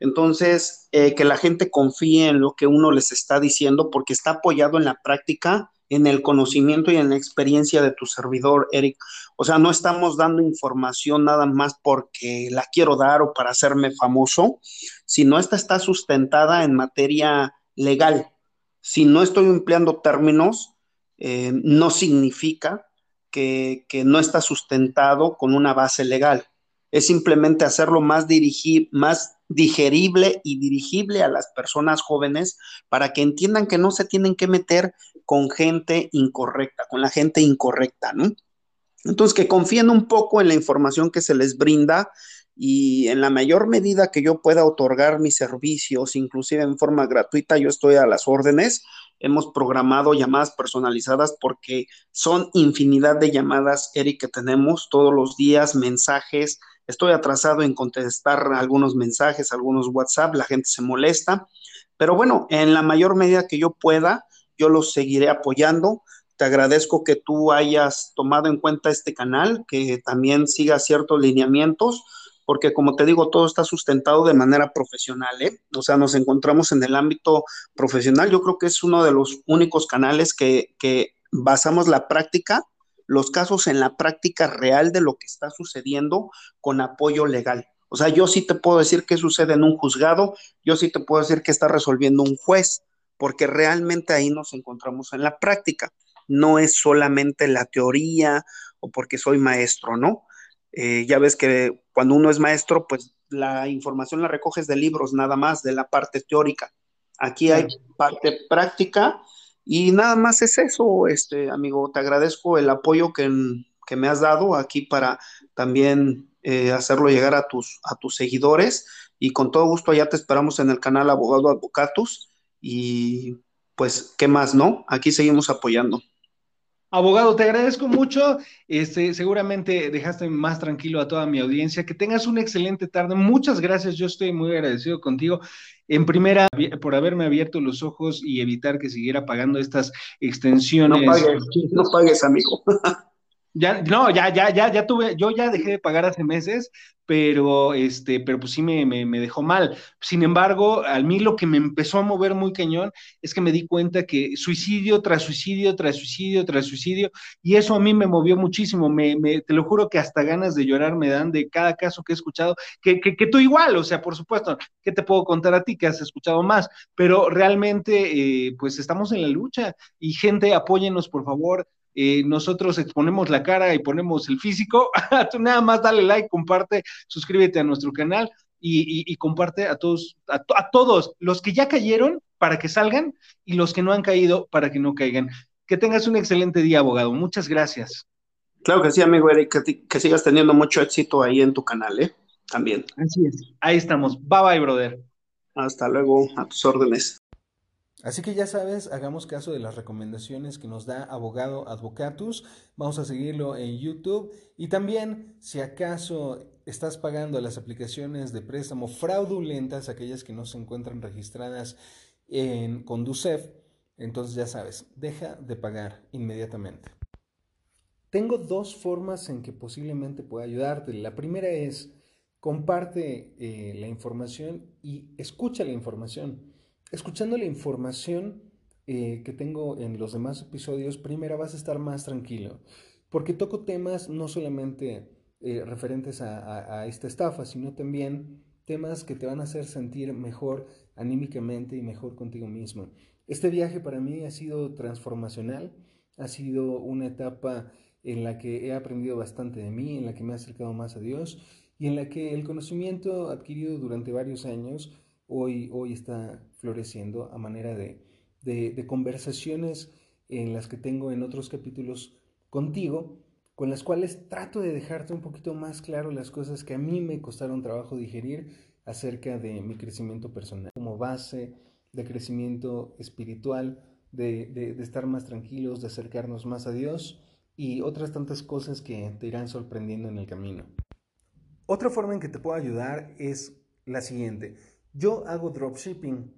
Entonces, eh, que la gente confíe en lo que uno les está diciendo porque está apoyado en la práctica, en el conocimiento y en la experiencia de tu servidor, Eric. O sea, no estamos dando información nada más porque la quiero dar o para hacerme famoso, sino esta está sustentada en materia legal, si no estoy empleando términos, eh, no significa que, no está sustentado con una base legal. Es simplemente hacerlo más, más digerible y dirigible a las personas jóvenes para que entiendan que no se tienen que meter con gente incorrecta, con la gente incorrecta, ¿no? Entonces, que confíen un poco en la información que se les brinda y en la mayor medida que yo pueda otorgar mis servicios, inclusive en forma gratuita, yo estoy a las órdenes. Hemos programado llamadas personalizadas porque son infinidad de llamadas, Eric, que tenemos todos los días, mensajes. Estoy atrasado en contestar algunos mensajes, algunos WhatsApp, la gente se molesta. Pero bueno, en la mayor medida que yo pueda, yo los seguiré apoyando. Te agradezco que tú hayas tomado en cuenta este canal, que también siga ciertos lineamientos porque como te digo, todo está sustentado de manera profesional, ¿eh? O sea, nos encontramos en el ámbito profesional. Yo creo que es uno de los únicos canales que, que basamos la práctica, los casos en la práctica real de lo que está sucediendo con apoyo legal. O sea, yo sí te puedo decir qué sucede en un juzgado, yo sí te puedo decir qué está resolviendo un juez, porque realmente ahí nos encontramos en la práctica. No es solamente la teoría o porque soy maestro, ¿no? Eh, ya ves que cuando uno es maestro, pues la información la recoges de libros nada más, de la parte teórica. Aquí hay parte práctica Y nada más es eso, este amigo, te agradezco el apoyo que, que me has dado aquí para también eh, hacerlo llegar a tus, a tus seguidores y con todo gusto allá te esperamos en el canal Abogado Advocatus y pues, ¿qué más, no? Aquí seguimos apoyando. Abogado, te agradezco mucho. Este, seguramente dejaste más tranquilo a toda mi audiencia. Que tengas una excelente tarde. Muchas gracias. Yo estoy muy agradecido contigo. En primera, por haberme abierto los ojos y evitar que siguiera pagando estas extensiones. No pagues, no pagues, amigo. *laughs* Ya, no, ya, ya, ya, ya tuve, yo ya dejé de pagar hace meses, pero este, pero pues sí me, me, dejó mal. Sin embargo, a mí lo que me empezó a mover muy cañón es que me di cuenta que suicidio tras suicidio, tras suicidio, tras suicidio, y eso a mí me movió muchísimo. Me, me te lo juro que hasta ganas de llorar me dan de cada caso que he escuchado, que, que, que tú igual, o sea, por supuesto, ¿qué te puedo contar a ti que has escuchado más? Pero realmente, eh, pues estamos en la lucha y gente, apóyenos, por favor eh, nosotros exponemos la cara y ponemos el físico. *laughs* Tú nada más dale like, comparte, suscríbete a nuestro canal y, comparte a todos, a, todos los que ya cayeron para que salgan y los que no han caído para que no caigan. Que tengas un excelente día, abogado. Muchas gracias. Claro que sí, amigo Eric, que, que sigas teniendo mucho éxito ahí en tu canal, ¿eh? También. Así es. Ahí estamos. Bye bye, brother. Hasta luego, a tus órdenes. Así que ya sabes, hagamos caso de las recomendaciones que nos da Abogado Advocatus. Vamos a seguirlo en YouTube. Y también, si acaso estás pagando las aplicaciones de préstamo fraudulentas, aquellas que no se encuentran registradas en Conducef, entonces ya sabes, deja de pagar inmediatamente. Tengo dos formas en que posiblemente pueda ayudarte. La primera es comparte eh, la información y escucha la información escuchando la información eh, que tengo en los demás episodios, primero vas a estar más tranquilo, porque toco temas no solamente eh, referentes a, esta estafa, sino también temas que te van a hacer sentir mejor anímicamente y mejor contigo mismo. Este viaje para mí ha sido transformacional, ha sido una etapa en la que he aprendido bastante de mí, en la que me he acercado más a Dios y en la que el conocimiento adquirido durante varios años hoy, hoy está floreciendo a manera de, de, conversaciones en las que tengo en otros capítulos contigo, con las cuales trato de dejarte un poquito más claro las cosas que a mí me costaron trabajo digerir acerca de mi crecimiento personal, como base de crecimiento espiritual, de, de, de, estar más tranquilos, de acercarnos más a Dios y otras tantas cosas que te irán sorprendiendo en el camino. Otra forma en que te puedo ayudar es la siguiente. Yo hago dropshipping.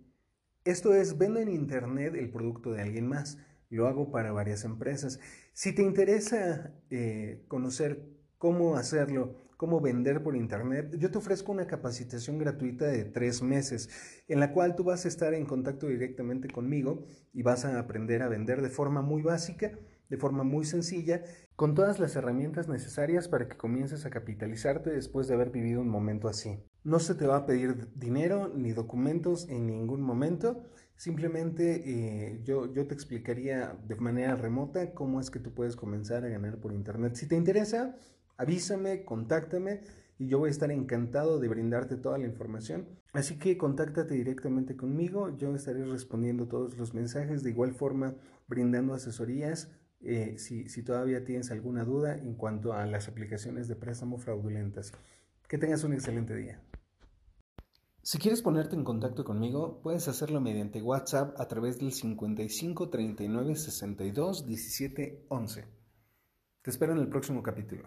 Esto es, vendo en Internet el producto de alguien más. Lo hago para varias empresas. Si te interesa eh, conocer cómo hacerlo, cómo vender por Internet, yo te ofrezco una capacitación gratuita de tres meses en la cual tú vas a estar en contacto directamente conmigo y vas a aprender a vender de forma muy básica, de forma muy sencilla con todas las herramientas necesarias para que comiences a capitalizarte después de haber vivido un momento así. No se te va a pedir dinero ni documentos en ningún momento, simplemente eh, yo, yo te explicaría de manera remota cómo es que tú puedes comenzar a ganar por internet. Si te interesa, avísame, contáctame y yo voy a estar encantado de brindarte toda la información. Así que contáctate directamente conmigo, yo estaré respondiendo todos los mensajes, de igual forma brindando asesorías eh, si, si todavía tienes alguna duda en cuanto a las aplicaciones de préstamo fraudulentas. Que tengas un excelente día. Si quieres ponerte en contacto conmigo, puedes hacerlo mediante WhatsApp a través del 55 39 62 17 11. Te espero en el próximo capítulo.